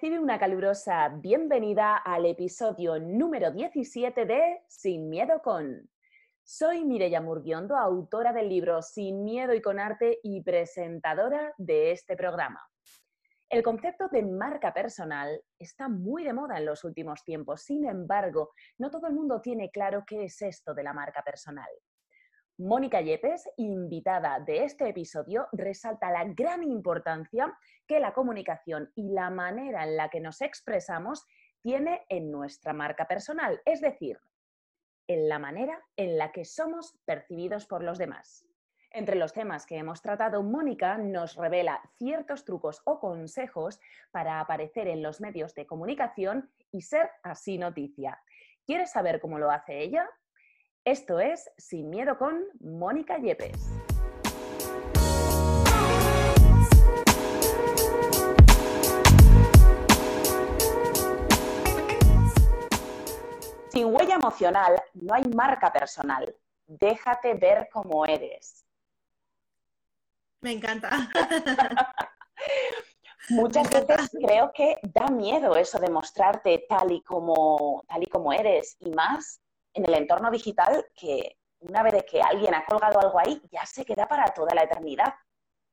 Recibe una calurosa bienvenida al episodio número 17 de Sin Miedo con. Soy Mireya Murguiondo, autora del libro Sin Miedo y con Arte y presentadora de este programa. El concepto de marca personal está muy de moda en los últimos tiempos, sin embargo, no todo el mundo tiene claro qué es esto de la marca personal. Mónica Yepes, invitada de este episodio, resalta la gran importancia que la comunicación y la manera en la que nos expresamos tiene en nuestra marca personal, es decir, en la manera en la que somos percibidos por los demás. Entre los temas que hemos tratado, Mónica nos revela ciertos trucos o consejos para aparecer en los medios de comunicación y ser así noticia. ¿Quieres saber cómo lo hace ella? Esto es Sin Miedo con Mónica Yepes. Sin huella emocional no hay marca personal. Déjate ver cómo eres. Me encanta. Muchas veces creo que da miedo eso de mostrarte tal y como, tal y como eres y más en el entorno digital que una vez que alguien ha colgado algo ahí, ya se queda para toda la eternidad.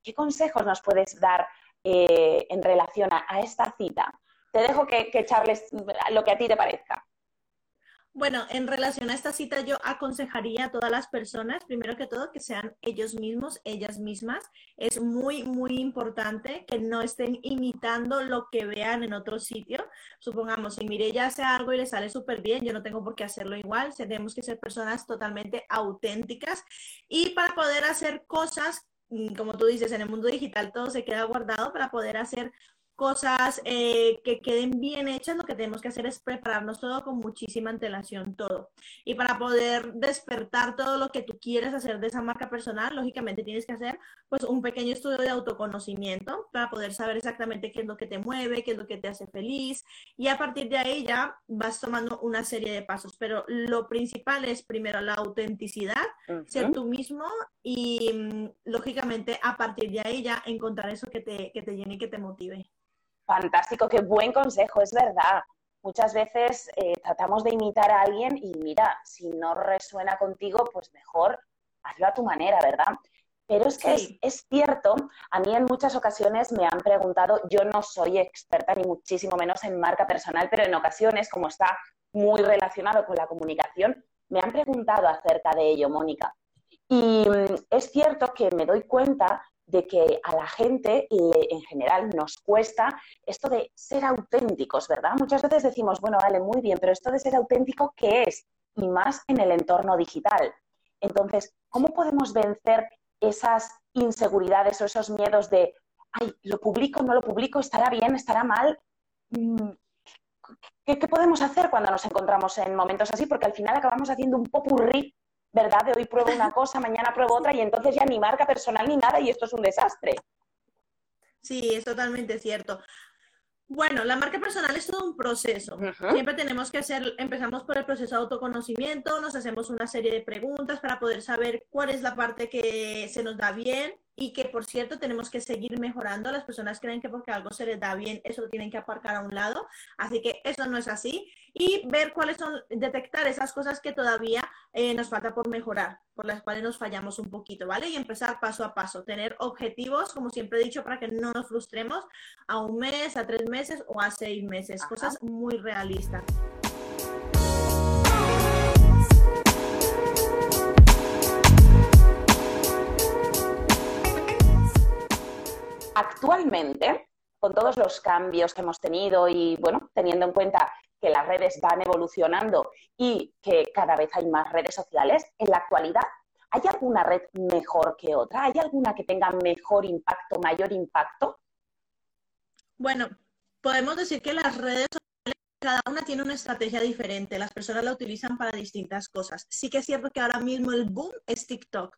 ¿Qué consejos nos puedes dar eh, en relación a, esta cita? Te dejo que, que echarles lo que a ti te parezca. Bueno, en relación a esta cita, yo aconsejaría a todas las personas, primero que todo, que sean ellos mismos, ellas mismas. Es muy, muy importante que no estén imitando lo que vean en otro sitio. Supongamos, si Mireya hace algo y le sale súper bien, yo no tengo por qué hacerlo igual. Tenemos que ser personas totalmente auténticas y para poder hacer cosas mm, como tú dices, en el mundo digital todo se queda guardado para poder hacer cosas eh, que queden bien hechas, lo que tenemos que hacer es prepararnos todo con muchísima antelación, todo. Y para poder despertar todo lo que tú quieres hacer de esa marca personal, lógicamente tienes que hacer pues un pequeño estudio de autoconocimiento para poder saber exactamente qué es lo que te mueve, qué es lo que te hace feliz y a partir de ahí ya vas tomando una serie de pasos. Pero lo principal es primero la autenticidad, ser tú mismo y mm, lógicamente a partir de ahí ya encontrar eso que te, que te llene y que te motive. Fantástico, qué buen consejo, es verdad. Muchas veces eh, tratamos de imitar a alguien y mira, si no resuena contigo, pues mejor hazlo a tu manera, ¿verdad? Pero es que es, cierto, a mí en muchas ocasiones me han preguntado, yo no soy experta ni muchísimo menos en marca personal, pero en ocasiones, como está muy relacionado con la comunicación, me han preguntado acerca de ello, Mónica. Y mm, es cierto que me doy cuenta de que a la gente en general nos cuesta esto de ser auténticos, ¿verdad? Muchas veces decimos, bueno, vale, muy bien, pero esto de ser auténtico, ¿qué es? Y más en el entorno digital. Entonces, ¿cómo podemos vencer esas inseguridades o esos miedos de, ay, lo publico, no lo publico, estará bien, estará mal? Mm, ¿Qué, qué podemos hacer cuando nos encontramos en momentos así? Porque al final acabamos haciendo un popurrí ¿verdad? De hoy pruebo una cosa, mañana pruebo otra y entonces ya ni marca personal ni nada y esto es un desastre. Sí, es totalmente cierto. Bueno, la marca personal es todo un proceso. Siempre tenemos que hacer, empezamos por el proceso de autoconocimiento, nos hacemos una serie de preguntas para poder saber cuál es la parte que se nos da bien, y que por cierto tenemos que seguir mejorando. Las personas creen que porque algo se les da bien, eso lo tienen que aparcar a un lado, así que eso no es así. Y ver cuáles son, detectar esas cosas que todavía eh, nos falta por mejorar, por las cuales nos fallamos un poquito, ¿vale? Y empezar paso a paso, tener objetivos, como siempre he dicho, para que no nos frustremos a un mes, a tres meses o a seis meses, cosas muy realistas. Actualmente, con todos los cambios que hemos tenido y, bueno, teniendo en cuenta que las redes van evolucionando y que cada vez hay más redes sociales, en la actualidad, ¿hay alguna red mejor que otra? ¿Hay alguna que tenga mejor impacto, mayor impacto? Bueno, podemos decir que las redes sociales, cada una tiene una estrategia diferente. Las personas la utilizan para distintas cosas. Sí que es cierto que ahora mismo el boom es TikTok.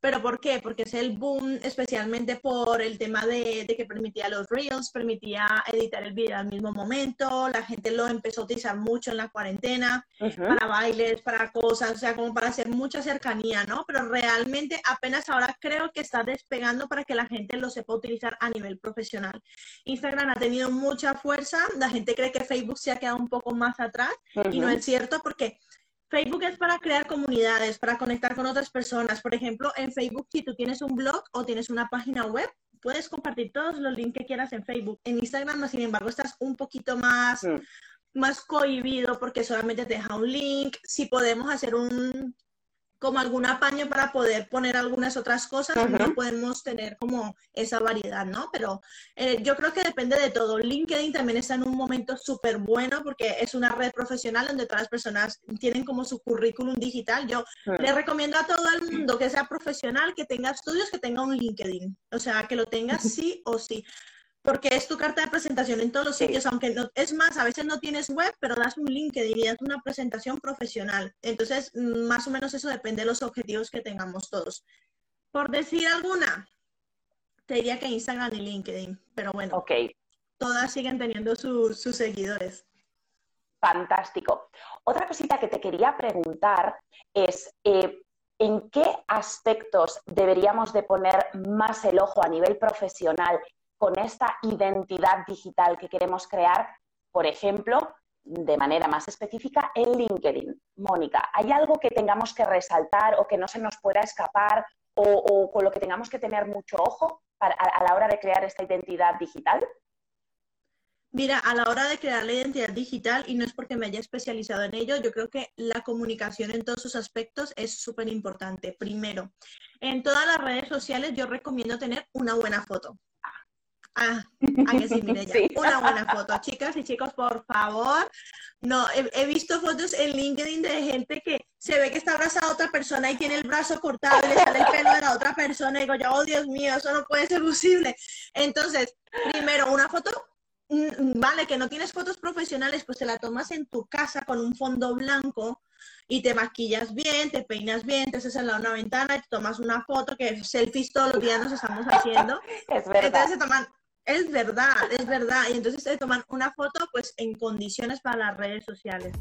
¿Pero por qué? Porque es el boom especialmente por el tema de, que permitía los reels, permitía editar el video al mismo momento, la gente lo empezó a utilizar mucho en la cuarentena, para bailes, para cosas, o sea, como para hacer mucha cercanía, ¿no? Pero realmente apenas ahora creo que está despegando para que la gente lo sepa utilizar a nivel profesional. Instagram ha tenido mucha fuerza, la gente cree que Facebook se ha quedado un poco más atrás y no es cierto porque Facebook es para crear comunidades, para conectar con otras personas. Por ejemplo, en Facebook, si tú tienes un blog o tienes una página web, puedes compartir todos los links que quieras en Facebook. En Instagram, sin embargo, estás un poquito más, mm. más cohibido porque solamente te deja un link. Si podemos hacer un, como algún apaño para poder poner algunas otras cosas, no podemos tener como esa variedad, ¿no? Pero eh, yo creo que depende de todo. LinkedIn también está en un momento súper bueno porque es una red profesional donde todas las personas tienen como su currículum digital. Yo le recomiendo a todo el mundo que sea profesional, que tenga estudios, que tenga un LinkedIn. O sea, que lo tenga sí o sí porque es tu carta de presentación en todos los sitios, aunque no, es más, a veces no tienes web, pero das un link que dirías una presentación profesional. Entonces, mm, más o menos eso depende de los objetivos que tengamos todos. Por decir alguna, te diría que Instagram y LinkedIn, pero bueno, okay. todas siguen teniendo sus seguidores. Fantástico. Otra cosita que te quería preguntar es, eh, ¿en qué aspectos deberíamos de poner más el ojo a nivel profesional con esta identidad digital que queremos crear, por ejemplo, de manera más específica en LinkedIn. Mónica, ¿hay algo que tengamos que resaltar o que no se nos pueda escapar o, con lo que tengamos que tener mucho ojo a, la hora de crear esta identidad digital? Mira, a la hora de crear la identidad digital, y no es porque me haya especializado en ello, yo creo que la comunicación en todos sus aspectos es súper importante. Primero, en todas las redes sociales yo recomiendo tener una buena foto. Ah, a que sí, mire ya. Una buena foto. Chicas y chicos, por favor. No, he, visto fotos en LinkedIn de gente que se ve que está abrazada a otra persona y tiene el brazo cortado y le sale el pelo de la otra persona. Y digo, ya, oh Dios mío, eso no puede ser posible. Entonces, primero, una foto mm, vale, que no tienes fotos profesionales, pues te la tomas en tu casa con un fondo blanco y te maquillas bien, te peinas bien, te haces al lado de una ventana y te tomas una foto, que selfies todos los días nos estamos haciendo. Es verdad. Entonces se toman es verdad, es verdad. Y entonces se toman una foto pues en condiciones para las redes sociales.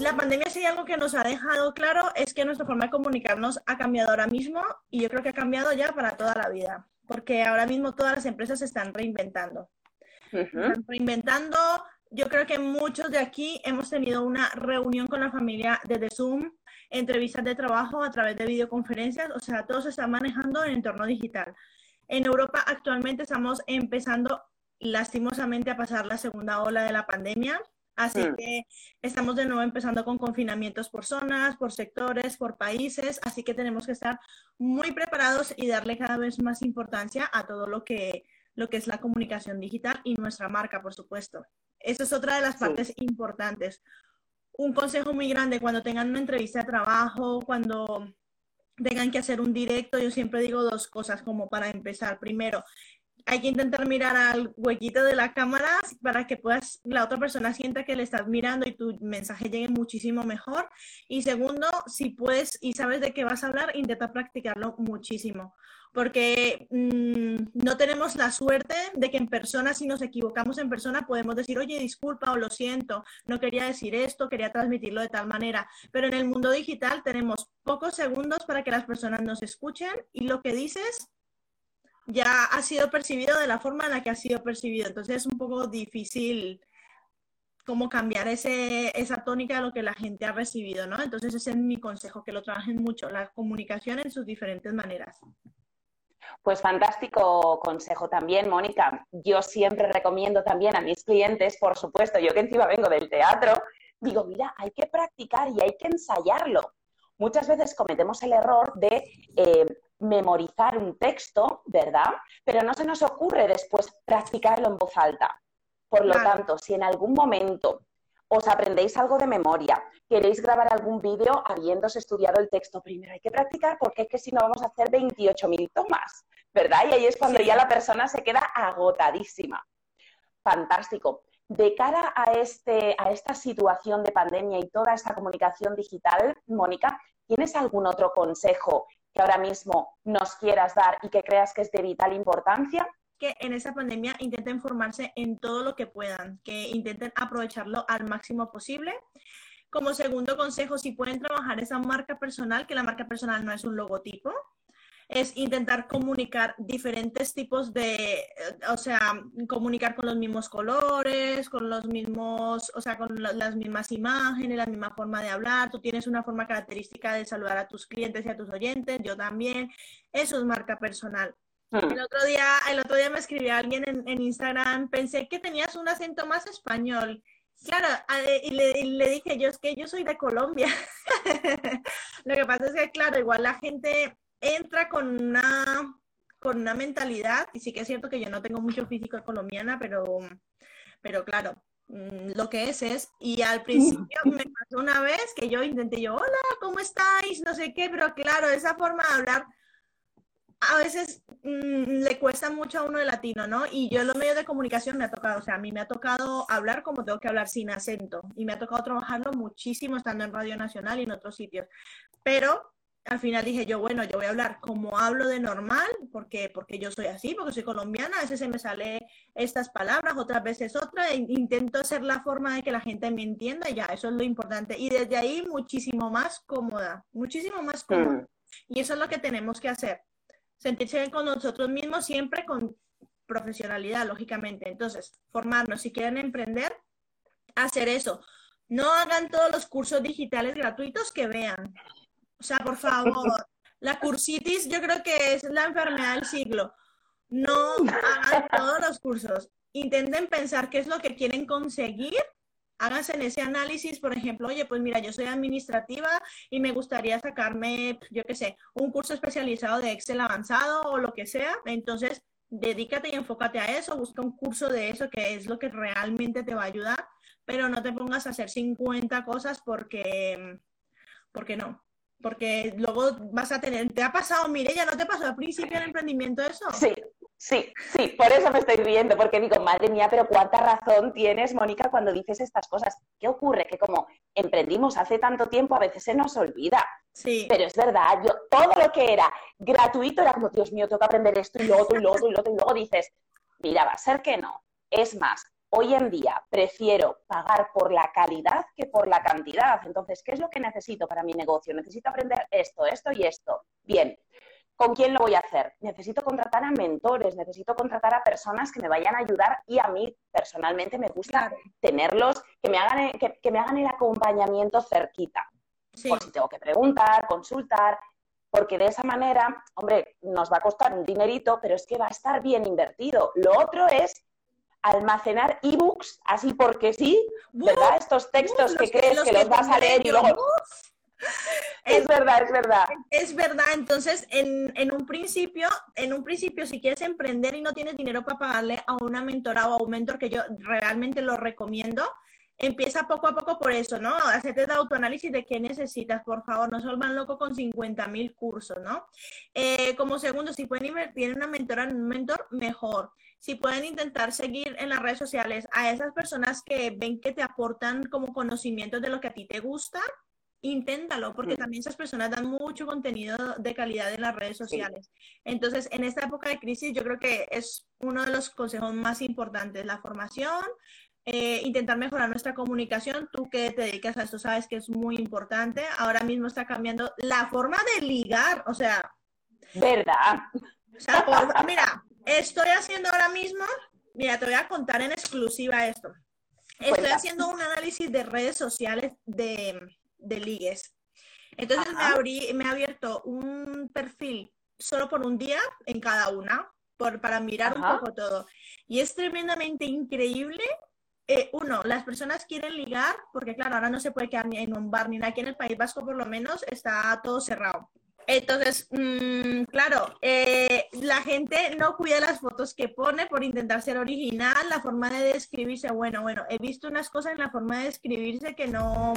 La pandemia sí algo que nos ha dejado claro es que nuestra forma de comunicarnos ha cambiado ahora mismo y yo creo que ha cambiado ya para toda la vida, porque ahora mismo todas las empresas se están reinventando. Están reinventando, yo creo que muchos de aquí hemos tenido una reunión con la familia desde Zoom, entrevistas de trabajo a través de videoconferencias, o sea, todo se está manejando en entorno digital. En Europa actualmente estamos empezando lastimosamente a pasar la segunda ola de la pandemia, así mm. que estamos de nuevo empezando con confinamientos por zonas, por sectores, por países, así que tenemos que estar muy preparados y darle cada vez más importancia a todo lo que, lo que es la comunicación digital y nuestra marca, por supuesto. Esa es otra de las partes importantes. Un consejo muy grande cuando tengan una entrevista de trabajo, cuando tengan que hacer un directo, yo siempre digo dos cosas como para empezar. Primero, hay que intentar mirar al huequito de la cámara para que puedas, la otra persona sienta que le estás mirando y tu mensaje llegue muchísimo mejor. Y segundo, si puedes y sabes de qué vas a hablar, intenta practicarlo muchísimo porque mm, no tenemos la suerte de que en persona, si nos equivocamos en persona, podemos decir, oye, disculpa o lo siento, no quería decir esto, quería transmitirlo de tal manera. Pero en el mundo digital tenemos pocos segundos para que las personas nos escuchen y lo que dices ya ha sido percibido de la forma en la que ha sido percibido. Entonces es un poco difícil como cambiar ese, esa tónica de lo que la gente ha recibido, ¿no? Entonces ese es mi consejo, que lo trabajen mucho, la comunicación en sus diferentes maneras. Pues fantástico consejo también, Mónica. Yo siempre recomiendo también a mis clientes, por supuesto, yo que encima vengo del teatro, digo, mira, hay que practicar y hay que ensayarlo. Muchas veces cometemos el error de eh, memorizar un texto, ¿verdad? Pero no se nos ocurre después practicarlo en voz alta. Por lo tanto, si en algún momento os aprendéis algo de memoria, queréis grabar algún vídeo habiéndose estudiado el texto primero, hay que practicar porque es que si no vamos a hacer 28.000 tomas, ¿verdad? Y ahí es cuando ya la persona se queda agotadísima. fantástico. De cara a, este, a esta situación de pandemia y toda esta comunicación digital, Mónica, ¿tienes algún otro consejo que ahora mismo nos quieras dar y que creas que es de vital importancia? Que en esta pandemia intenten formarse en todo lo que puedan, que intenten aprovecharlo al máximo posible. Como segundo consejo, si pueden trabajar esa marca personal, que la marca personal no es un logotipo, es intentar comunicar diferentes tipos de, eh, o sea, comunicar con los mismos colores, con los mismos, o sea, con las mismas imágenes, la misma forma de hablar. Tú tienes una forma característica de saludar a tus clientes y a tus oyentes, yo también. Eso es marca personal. El otro día, el otro día me escribió alguien en, en Instagram, pensé que tenías un acento más español. Claro, y le, y le, dije yo, es que yo soy de Colombia. Lo que pasa es que, claro, igual la gente entra con una, con una mentalidad, y sí que es cierto que yo no tengo mucho físico colombiana, pero, pero claro, mm, lo que es es, y al principio me pasó una vez que yo intenté yo, hola, ¿cómo estáis? No sé qué, pero claro, esa forma de hablar a veces mm, le cuesta mucho a uno de latino, ¿no? Y yo en los medios de comunicación me ha tocado, o sea, a mí me ha tocado hablar como tengo que hablar sin acento y me ha tocado trabajarlo muchísimo estando en Radio Nacional y en otros sitios. Pero al final dije yo, bueno, yo voy a hablar como hablo de normal, porque, porque yo soy así, porque soy colombiana, a veces se me sale estas palabras, otras veces otra, e intento hacer la forma de que la gente me entienda y ya, eso es lo importante. Y desde ahí muchísimo más cómoda, muchísimo más cómoda. Mm. Y eso es lo que tenemos que hacer, sentirse bien con nosotros mismos, siempre con profesionalidad, lógicamente. Entonces, formarnos, si quieren emprender, hacer eso. No hagan todos los cursos digitales gratuitos que vean o sea, por favor, la cursitis yo creo que es la enfermedad del siglo. No hagan todos los cursos. Intenten pensar qué es lo que quieren conseguir. Háganse en ese análisis, por ejemplo, oye, pues mira, yo soy administrativa y me gustaría sacarme, yo qué sé, un curso especializado de Excel avanzado o lo que sea. Entonces, dedícate y enfócate a eso, busca un curso de eso que es lo que realmente te va a ayudar, pero no te pongas a hacer 50 cosas porque, porque no porque luego vas a tener, ¿te ha pasado, ya ¿No te pasó al principio del emprendimiento eso? Sí, sí, sí, por eso me estoy riendo, porque digo, madre mía, pero cuánta razón tienes, Mónica, cuando dices estas cosas. ¿Qué ocurre? Que como emprendimos hace tanto tiempo, a veces se nos olvida. Sí. Pero es verdad, yo todo lo que era gratuito era como, Dios mío, tengo que aprender esto y lo otro y lo otro y lo otro, y luego dices, mira, va a ser que no. Es más, Hoy en día prefiero pagar por la calidad que por la cantidad. Entonces, ¿qué es lo que necesito para mi negocio? Necesito aprender esto, esto y esto. Bien, ¿con quién lo voy a hacer? Necesito contratar a mentores, necesito contratar a personas que me vayan a ayudar y a mí personalmente me gusta tenerlos, que me hagan, que, me hagan el acompañamiento cerquita. Por si tengo que preguntar, consultar, porque de esa manera, hombre, nos va a costar un dinerito, pero es que va a estar bien invertido. Lo otro es almacenar ebooks así porque sí, ¿verdad? Estos textos que crees que, los vas a leer y luego... Es verdad, es verdad. Es verdad, entonces en, un principio, en un principio, si quieres emprender y no tienes dinero para pagarle a una mentora o a un mentor, que yo realmente lo recomiendo, empieza poco a poco por eso, ¿no? Hacerte el autoanálisis de qué necesitas, por favor, no se vuelvan locos con 50 mil cursos, ¿no? Eh, como segundo, si pueden invertir en una mentora, en un mentor, mejor si pueden intentar seguir en las redes sociales a esas personas que ven que te aportan como conocimientos de lo que a ti te gusta, inténtalo, porque mm. también esas personas dan mucho contenido de calidad en las redes sociales. Entonces, en esta época de crisis, yo creo que es uno de los consejos más importantes, la formación, eh, intentar mejorar nuestra comunicación. Tú que te dedicas a esto sabes que es muy importante. Ahora mismo está cambiando la forma de ligar, o sea... ¿Verdad? O sea, mira, Estoy haciendo ahora mismo, mira, te voy a contar en exclusiva esto. Estoy haciendo un análisis de redes sociales de, ligues. Entonces me, abrí, me he abierto un perfil solo por un día en cada una, por, para mirar un poco todo. Y es tremendamente increíble. Eh, uno, las personas quieren ligar, porque claro, ahora no se puede quedar ni en un bar ni nada. Aquí en el País Vasco por lo menos está todo cerrado. Entonces, mm, claro, eh, la gente no cuida las fotos que pone por intentar ser original, la forma de describirse. Bueno, bueno, he visto unas cosas en la forma de describirse que no...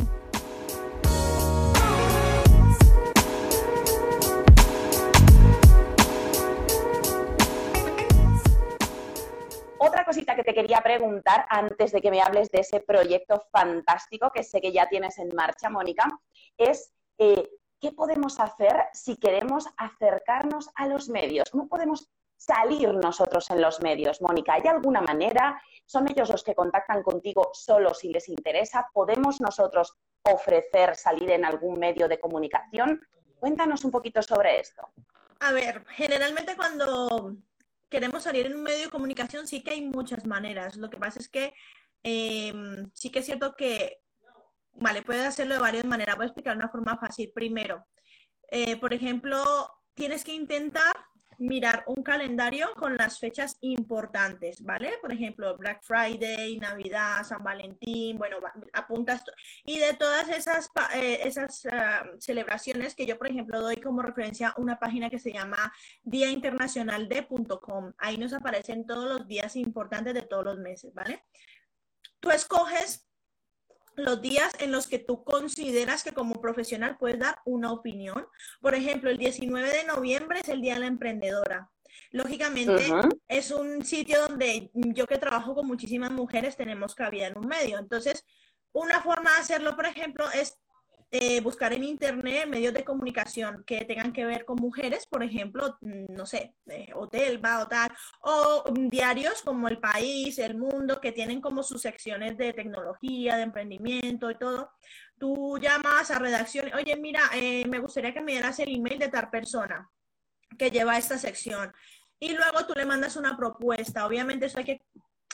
Otra cosita que te quería preguntar antes de que me hables de ese proyecto fantástico que sé que ya tienes en marcha, Mónica, es eh, ¿qué podemos hacer si queremos acercarnos a los medios? ¿Cómo podemos salir nosotros en los medios, Mónica? ¿Hay alguna manera? ¿Son ellos los que contactan contigo solo si les interesa? ¿Podemos nosotros ofrecer salir en algún medio de comunicación? Cuéntanos un poquito sobre esto. A ver, generalmente cuando queremos salir en un medio de comunicación sí que hay muchas maneras. Lo que pasa es que em, sí que es cierto que, vale, puedes hacerlo de varias maneras. Voy a explicar una forma fácil. Primero, eh, por ejemplo, tienes que intentar mirar un calendario con las fechas importantes, ¿vale? Por ejemplo, Black Friday, Navidad, San Valentín, bueno, apuntas. Y de todas esas, eh, esas ah, celebraciones que yo, por ejemplo, doy como referencia una página que se llama Día Internacional de.com. Ahí nos aparecen todos los días importantes de todos los meses, ¿vale? Tú escoges los días en los que tú consideras que como profesional puedes dar una opinión. Por ejemplo, el 19 de noviembre es el Día de la Emprendedora. Lógicamente, es un sitio donde yo que trabajo con muchísimas mujeres tenemos cabida en un medio. Entonces, una forma de hacerlo, por ejemplo, es eh, buscar en internet medios de comunicación que tengan que ver con mujeres, por ejemplo, mm, no sé, eh, Hotel, va o tal, o diarios como El País, El Mundo, que tienen como sus secciones de tecnología, de emprendimiento y todo. Tú llamas a redacción, oye, mira, eh, me gustaría que me dieras el email de tal persona que lleva esta sección. Y luego tú le mandas una propuesta. Obviamente eso hay que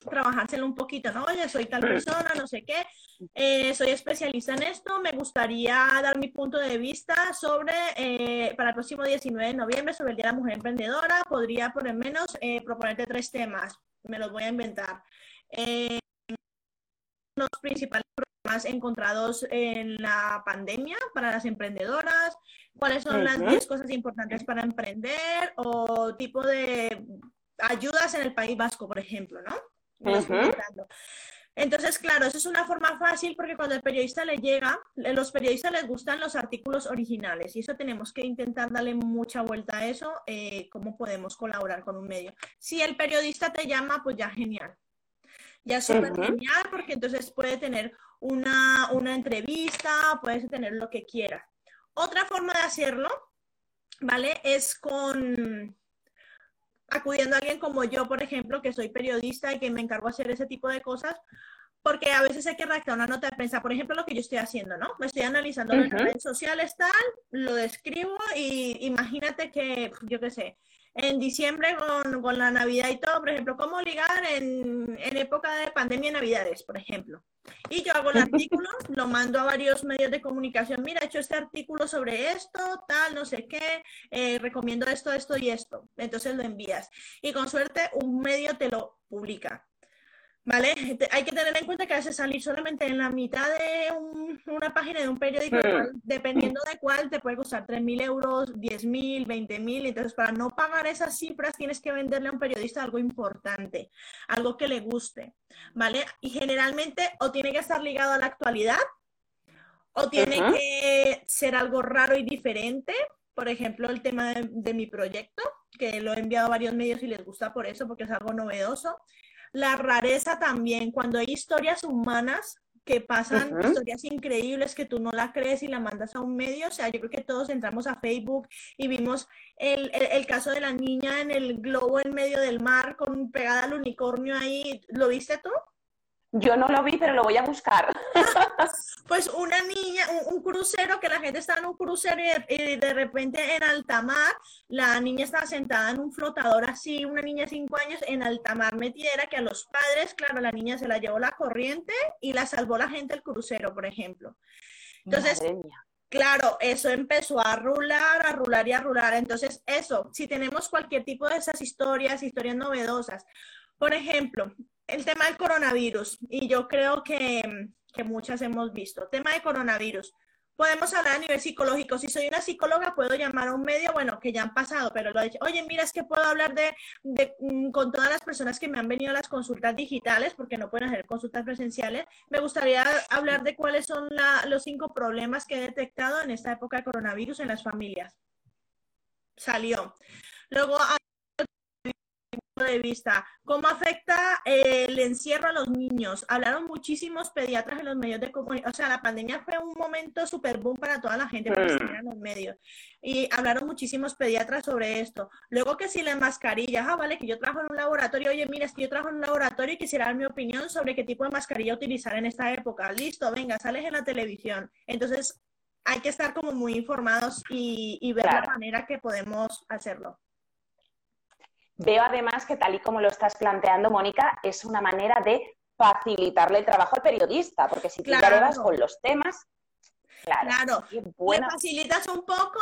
trabajárselo un poquito, ¿no? Oye, soy tal persona, no sé qué, eh, soy especialista en esto, me gustaría dar mi punto de vista sobre, eh, para el próximo 19 de noviembre, sobre el Día de la Mujer Emprendedora, podría por lo menos eh, proponerte tres temas, me los voy a inventar. los principales problemas encontrados en la pandemia para las emprendedoras, cuáles son las 10 cosas importantes para emprender o tipo de ayudas en el País Vasco, por ejemplo, ¿no? Entonces, claro, eso es una forma fácil porque cuando el periodista le llega, los periodistas les gustan los artículos originales y eso tenemos que intentar darle mucha vuelta a eso, eh, cómo podemos colaborar con un medio. Si el periodista te llama, pues ya genial. Ya súper genial porque entonces puede tener una, una entrevista, puedes tener lo que quiera. Otra forma de hacerlo, ¿vale? Es con acudiendo a alguien como yo, por ejemplo, que soy periodista y que me encargo de hacer ese tipo de cosas, porque a veces hay que redactar una nota de prensa, por ejemplo, lo que yo estoy haciendo, ¿no? Me estoy analizando las redes sociales, tal, lo describo y imagínate que, yo qué sé, en diciembre con, con, la Navidad y todo, por ejemplo, cómo ligar en, en época de pandemia y Navidades, por ejemplo. Y yo hago el artículo, lo mando a varios medios de comunicación. Mira, he hecho este artículo sobre esto, tal, no sé qué, eh, recomiendo esto, esto y esto. Entonces lo envías. Y con suerte un medio te lo publica. ¿Vale? Hay que tener en cuenta que a veces salir solamente en la mitad de una página de un periódico, hmm. dependiendo de cuál, te puede costar 3.000 euros, 10.000, 20.000. Entonces, para no pagar esas cifras, tienes que venderle a un periodista algo importante, algo que le guste, ¿vale? Y generalmente o tiene que estar ligado a la actualidad o tiene que ser algo raro y diferente. Por ejemplo, el tema de, de mi proyecto, que lo he enviado a varios medios y les gusta por eso, porque es algo novedoso la rareza también, cuando hay historias humanas que pasan, historias increíbles que tú no la crees y la mandas a un medio, o sea, yo creo que todos entramos a Facebook y vimos el, el caso de la niña en el globo en medio del mar con pegada al unicornio ahí, ¿lo viste tú? Yo no lo vi, pero lo voy a buscar. pues una niña, un, crucero, que la gente estaba en un crucero y de, repente en alta mar, la niña estaba sentada en un flotador así, una niña de cinco años en alta mar metiera, que a los padres, claro, la niña se la llevó la corriente y la salvó la gente del crucero, por ejemplo. Entonces, Claro, eso empezó a rular, a rular y a rular. Entonces, eso, si tenemos cualquier tipo de esas historias, historias novedosas, por ejemplo, el tema del coronavirus, y yo creo que, muchas hemos visto, tema de coronavirus. Podemos hablar a nivel psicológico. Si soy una psicóloga, puedo llamar a un medio, bueno, que ya han pasado, pero lo he dicho, oye, mira, es que puedo hablar de, de, mm, con todas las personas que me han venido a las consultas digitales, porque no pueden hacer consultas presenciales. Me gustaría hablar de cuáles son la, los cinco problemas que he detectado en esta época de coronavirus en las familias. Salió. Luego, de vista. ¿Cómo afecta eh, el encierro a los niños? Hablaron muchísimos pediatras en los medios de comunicación. O sea, la pandemia fue un momento súper boom para toda la gente porque mm. en los medios. Y hablaron muchísimos pediatras sobre esto. Luego que si las mascarillas, ah, vale, que yo trabajo en un laboratorio, oye, mira, es que yo trabajo en un laboratorio y quisiera dar mi opinión sobre qué tipo de mascarilla utilizar en esta época. Listo, venga, sales en la televisión. Entonces, hay que estar como muy informados y, ver la manera que podemos hacerlo. Veo además que tal y como lo estás planteando, Mónica, es una manera de facilitarle el trabajo al periodista, porque si tú claro. con los temas, claro, le facilitas un poco,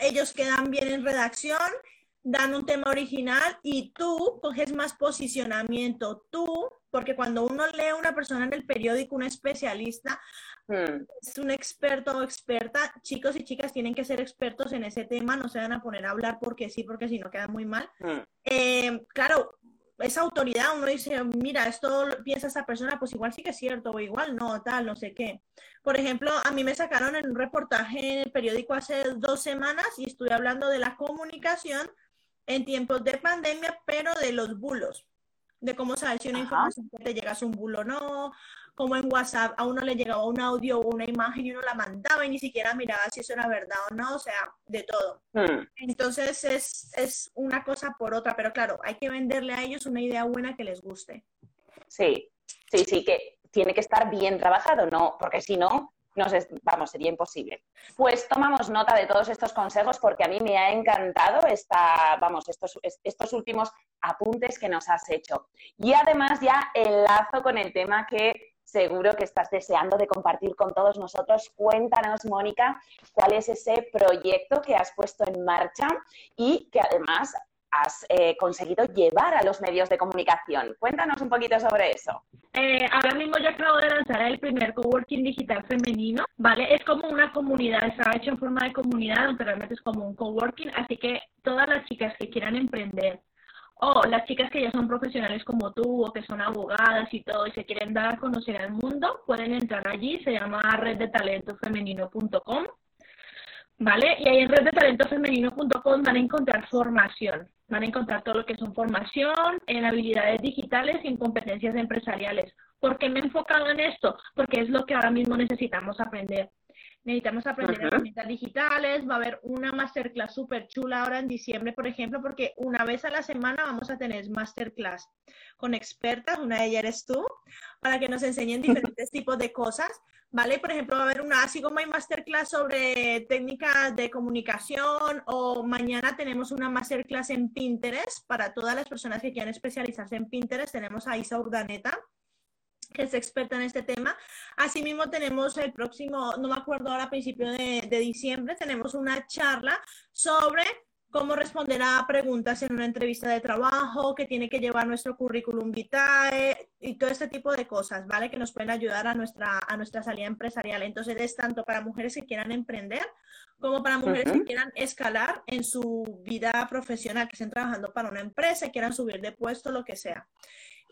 ellos quedan bien en redacción, dan un tema original y tú coges más posicionamiento, tú, porque cuando uno lee a una persona en el periódico, un especialista, Hmm. Es un experto o experta. Chicos y chicas tienen que ser expertos en ese tema, no se van a poner a hablar porque sí, porque si no queda muy mal. Hmm. Eh, claro, esa autoridad, uno dice, mira, esto piensa esa persona, pues igual sí que es cierto, o igual no, tal, no sé qué. Por ejemplo, a mí me sacaron en un reportaje en el periódico hace dos semanas y estuve hablando de la comunicación en tiempos de pandemia, pero de los bulos, de cómo saber si una información te llega a un bulo o no, como en WhatsApp a uno le llegaba un audio o una imagen y uno la mandaba y ni siquiera miraba si eso era verdad o no, o sea, de todo. Hmm. Entonces es, es una cosa por otra, pero claro, hay que venderle a ellos una idea buena que les guste. Sí, sí, sí, que tiene que estar bien trabajado, ¿no? Porque si no, nos vamos, sería imposible. Pues tomamos nota de todos estos consejos porque a mí me ha encantado esta, vamos, estos, estos últimos apuntes que nos has hecho. Y además ya enlazo con el tema que seguro que estás deseando de compartir con todos nosotros. Cuéntanos, Mónica, cuál es ese proyecto que has puesto en marcha y que además has eh, conseguido llevar a los medios de comunicación. Cuéntanos un poquito sobre eso. Eh, ahora mismo yo acabo de lanzar el primer coworking digital femenino, ¿vale? Es como una comunidad, está hecho en forma de comunidad, aunque realmente es como un coworking, así que todas las chicas que quieran emprender o las chicas que ya son profesionales como tú o que son abogadas y todo y se quieren dar a conocer al mundo, pueden entrar allí, se llama reddetalentofemenino.com, ¿vale? Y ahí en reddetalentofemenino.com van a encontrar formación, van a encontrar todo lo que son formación en habilidades digitales y en competencias empresariales. ¿Por qué me he enfocado en esto? Porque es lo que ahora mismo necesitamos aprender necesitamos aprender herramientas digitales, va a haber una masterclass súper chula ahora en diciembre, por ejemplo, porque una vez a la semana vamos a tener masterclass con expertas, una de ellas eres tú, para que nos enseñen diferentes tipos de cosas, ¿vale? Por ejemplo, va a haber una, así como hay masterclass sobre técnicas de comunicación o mañana tenemos una masterclass en Pinterest para todas las personas que quieran especializarse en Pinterest, tenemos a Isa Urdaneta que es experta en este tema. Asimismo, tenemos el próximo, no me acuerdo ahora, a principios de, de diciembre, tenemos una charla sobre cómo responder a preguntas en una entrevista de trabajo, que tiene que llevar nuestro currículum vitae y todo este tipo de cosas, ¿vale? Que nos pueden ayudar a nuestra, a nuestra salida empresarial. Entonces, es tanto para mujeres que quieran emprender como para mujeres que quieran escalar en su vida profesional, que estén trabajando para una empresa, quieran subir de puesto, lo que sea.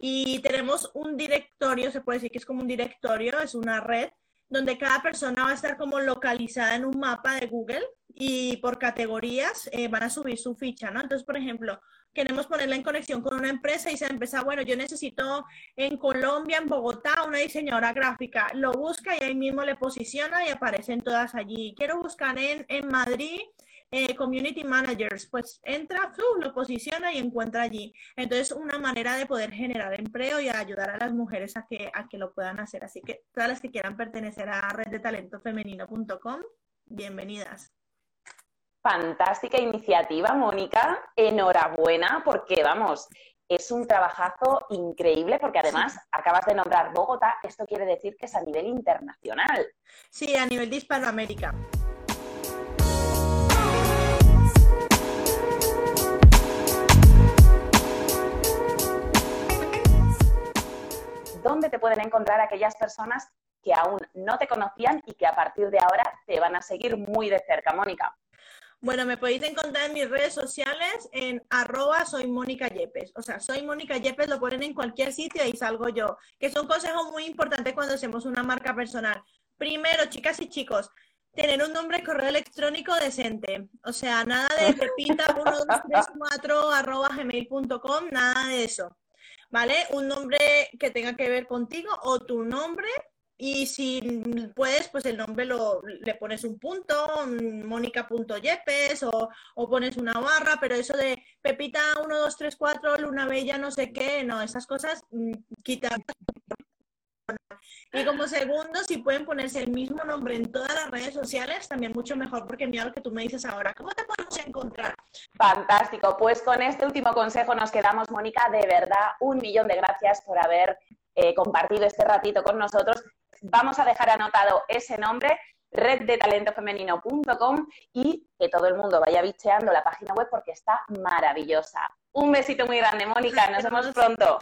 Y tenemos un directorio, se puede decir que es como un directorio, es una red, donde cada persona va a estar como localizada en un mapa de Google y por categorías eh, van a subir su ficha, ¿no? Entonces, por ejemplo, queremos ponerla en conexión con una empresa y se empieza, bueno, yo necesito en Colombia, en Bogotá, una diseñadora gráfica. Lo busca y ahí mismo le posiciona y aparecen todas allí. Quiero buscar en, en Madrid eh, community managers, pues entra, lo posiciona y encuentra allí. Entonces, una manera de poder generar empleo y ayudar a las mujeres a que, a que lo puedan hacer. Así que todas las que quieran pertenecer a reddetalentofemenino.com, bienvenidas. Fantástica iniciativa, Mónica. Enhorabuena, porque vamos, es un trabajazo increíble porque además acabas de nombrar Bogotá, esto quiere decir que es a nivel internacional. Sí, a nivel de Hispanoamérica. Encontrar aquellas personas que aún no te conocían y que a partir de ahora te van a seguir muy de cerca, Mónica. Bueno, me podéis encontrar en mis redes sociales en arroba soy Mónica Yepes. O sea, soy Mónica Yepes, lo ponen en cualquier sitio y salgo yo. Que es un consejo muy importante cuando hacemos una marca personal. Primero, chicas y chicos, tener un nombre de correo electrónico decente. O sea, nada de pepita1234 arroba gmail.com, nada de eso. ¿Vale? Un nombre que tenga que ver contigo o tu nombre. Y si puedes, pues el nombre lo, le pones un punto, mónica.yepes o, o pones una barra, pero eso de Pepita 1234, Luna Bella, no sé qué, no, esas cosas, mm, quita y como segundo, si pueden ponerse el mismo nombre en todas las redes sociales, también mucho mejor, porque mira lo que tú me dices ahora. ¿Cómo te podemos encontrar? Fantástico. Pues con este último consejo nos quedamos, Mónica. De verdad, un millón de gracias por haber eh, compartido este ratito con nosotros. Vamos a dejar anotado ese nombre reddetalentoFemenino.com y que todo el mundo vaya bicheando la página web porque está maravillosa. Un besito muy grande, Mónica. Nos vemos pronto.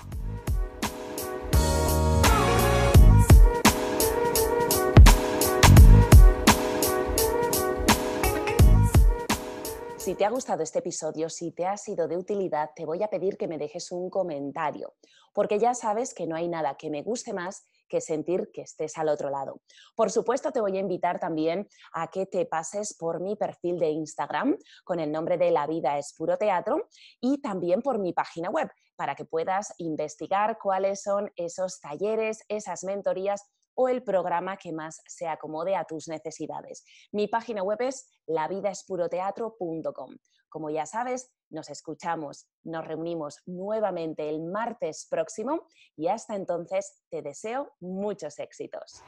Si te ha gustado este episodio, si te ha sido de utilidad, te voy a pedir que me dejes un comentario, porque ya sabes que no hay nada que me guste más que sentir que estés al otro lado. Por supuesto, te voy a invitar también a que te pases por mi perfil de Instagram con el nombre de La Vida es Puro Teatro y también por mi página web para que puedas investigar cuáles son esos talleres, esas mentorías o el programa que más se acomode a tus necesidades. Mi página web es lavidaespuroteatro.com. Como ya sabes, nos escuchamos, nos reunimos nuevamente el martes próximo y hasta entonces te deseo muchos éxitos.